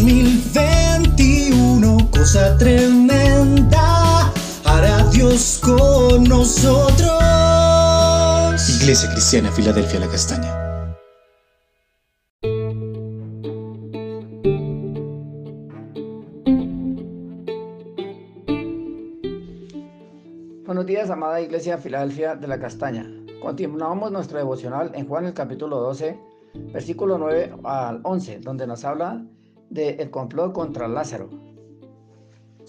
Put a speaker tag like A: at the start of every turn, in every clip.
A: 2021, cosa tremenda, hará Dios con nosotros.
B: Iglesia Cristiana, Filadelfia, la Castaña.
C: Buenos días, amada Iglesia Filadelfia de la Castaña. Continuamos nuestro devocional en Juan el capítulo 12, versículo 9 al 11, donde nos habla del complot contra Lázaro.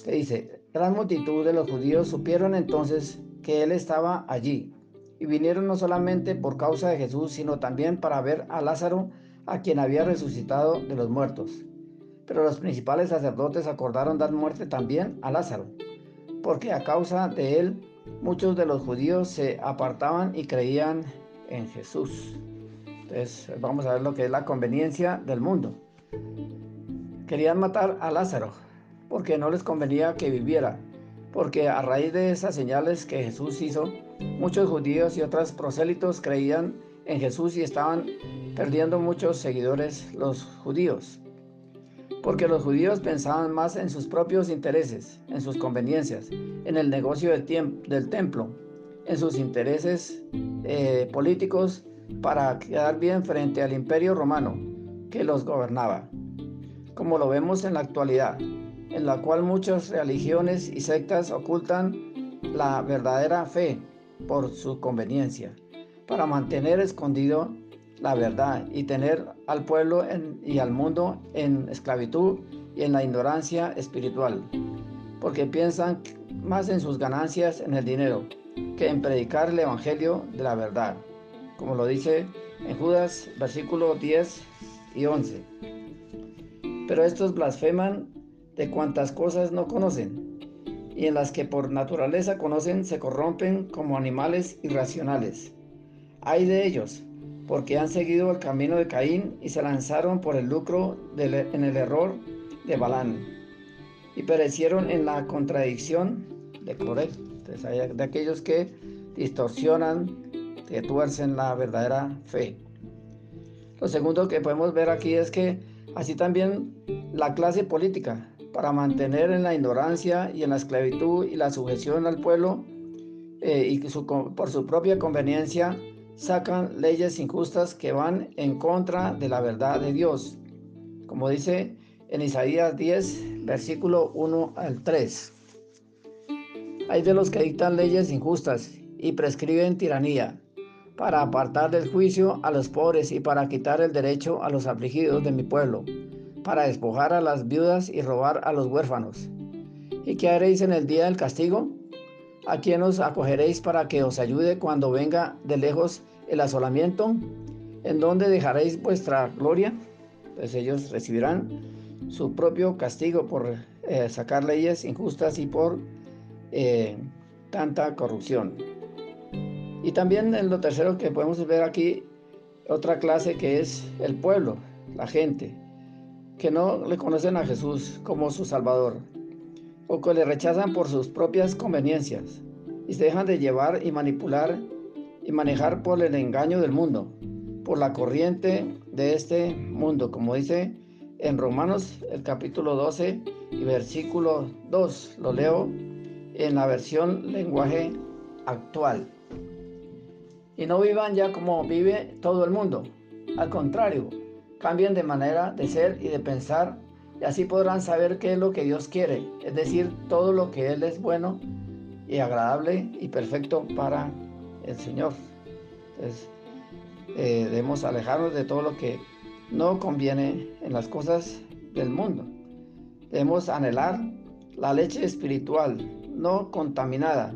C: Que dice, gran multitud de los judíos supieron entonces que él estaba allí y vinieron no solamente por causa de Jesús, sino también para ver a Lázaro, a quien había resucitado de los muertos. Pero los principales sacerdotes acordaron dar muerte también a Lázaro, porque a causa de él muchos de los judíos se apartaban y creían en Jesús. Entonces vamos a ver lo que es la conveniencia del mundo. Querían matar a Lázaro porque no les convenía que viviera, porque a raíz de esas señales que Jesús hizo, muchos judíos y otros prosélitos creían en Jesús y estaban perdiendo muchos seguidores los judíos. Porque los judíos pensaban más en sus propios intereses, en sus conveniencias, en el negocio del, templo, en sus intereses eh, políticos para quedar bien frente al imperio romano que los gobernaba, como lo vemos en la actualidad en la cual muchas religiones y sectas ocultan la verdadera fe por su conveniencia, para mantener escondido la verdad y tener al pueblo y al mundo en esclavitud y en la ignorancia espiritual, porque piensan más en sus ganancias en el dinero que en predicar el Evangelio de la verdad, como lo dice en Judas versículo 10 y 11. Pero estos blasfeman de cuantas cosas no conocen, y en las que por naturaleza conocen se corrompen como animales irracionales. Hay de ellos, porque han seguido el camino de Caín y se lanzaron por el lucro en el error de Balán, y perecieron en la contradicción de Coré, de aquellos que distorsionan, que tuercen la verdadera fe. Lo segundo que podemos ver aquí es que así también la clase política para mantener en la ignorancia y en la esclavitud y la sujeción al pueblo eh, y por su propia conveniencia sacan leyes injustas que van en contra de la verdad de Dios, como dice en Isaías 10, versículo 1 al 3. Hay de los que dictan leyes injustas y prescriben tiranía, para apartar del juicio a los pobres y para quitar el derecho a los afligidos de mi pueblo para despojar a las viudas y robar a los huérfanos. ¿Y qué haréis en el día del castigo? ¿A quién os acogeréis para que os ayude cuando venga de lejos el asolamiento? ¿En dónde dejaréis vuestra gloria? Pues ellos recibirán su propio castigo por eh, sacar leyes injustas y por eh, tanta corrupción. Y también en lo tercero que podemos ver aquí, otra clase que es el pueblo, la gente que no le conocen a Jesús como su Salvador, o que le rechazan por sus propias conveniencias y se dejan de llevar y manipular y manejar por el engaño del mundo, por la corriente de este mundo, como dice en Romanos el capítulo 12 y versículo 2, lo leo en la versión lenguaje actual. Y no vivan ya como vive todo el mundo, al contrario, cambien de manera de ser y de pensar y así podrán saber qué es lo que Dios quiere, es decir, todo lo que Él es bueno y agradable y perfecto para el Señor. Entonces, eh, debemos alejarnos de todo lo que no conviene en las cosas del mundo. Debemos anhelar la leche espiritual, no contaminada,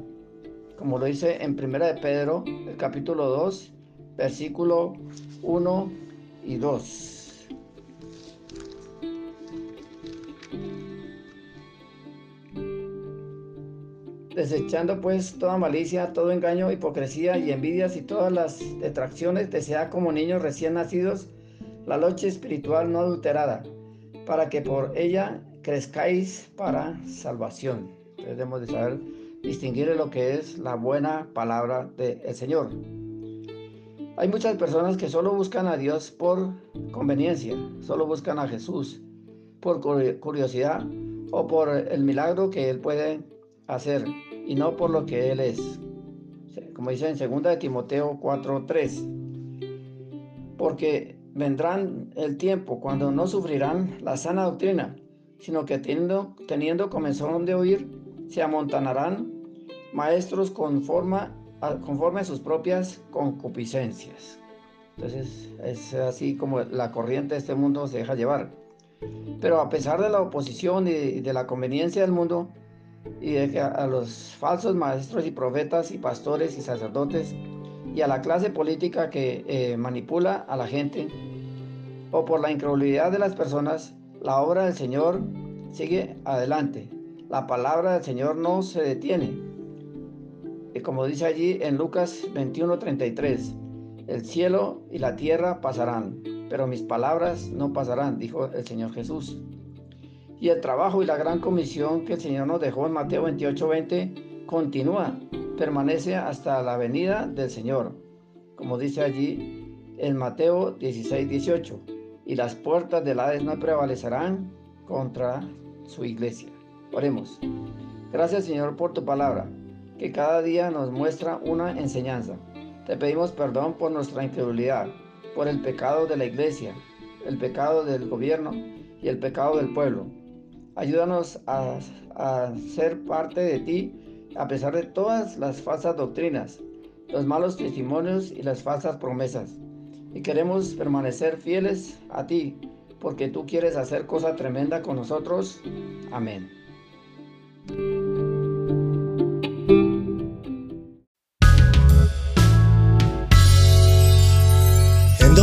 C: como lo dice en 1 de Pedro, el capítulo 2, versículo 1 y 2. Desechando pues toda malicia, todo engaño, hipocresía y envidias y todas las detracciones, desead como niños recién nacidos la noche espiritual no adulterada, para que por ella crezcáis para salvación. debemos de saber distinguir lo que es la buena palabra del Señor. Hay muchas personas que solo buscan a Dios por conveniencia, solo buscan a Jesús, por curiosidad o por el milagro que Él puede hacer y no por lo que Él es. Como dice en 2 de Timoteo 4:3. Porque vendrán el tiempo cuando no sufrirán la sana doctrina, sino que teniendo, teniendo comenzón de oír, se amontanarán maestros conforme a, conforme a sus propias concupiscencias. Entonces es así como la corriente de este mundo se deja llevar. Pero a pesar de la oposición y de la conveniencia del mundo y de a los falsos maestros y profetas y pastores y sacerdotes y a la clase política que eh, manipula a la gente o por la incredulidad de las personas, la obra del Señor sigue adelante. La palabra del Señor no se detiene. Como dice allí en Lucas 21:33, el cielo y la tierra pasarán, pero mis palabras no pasarán, dijo el Señor Jesús. Y el trabajo y la gran comisión que el Señor nos dejó en Mateo 28:20 continúa, permanece hasta la venida del Señor, como dice allí en Mateo 16:18, y las puertas del Hades no prevalecerán contra su iglesia. Oremos. Gracias Señor por tu palabra, que cada día nos muestra una enseñanza. Te pedimos perdón por nuestra incredulidad, por el pecado de la iglesia, el pecado del gobierno y el pecado del pueblo. Ayúdanos a, ser parte de ti a pesar de todas las falsas doctrinas, los malos testimonios y las falsas promesas. Y queremos permanecer fieles a ti, porque tú quieres hacer cosa tremenda con nosotros. Amén.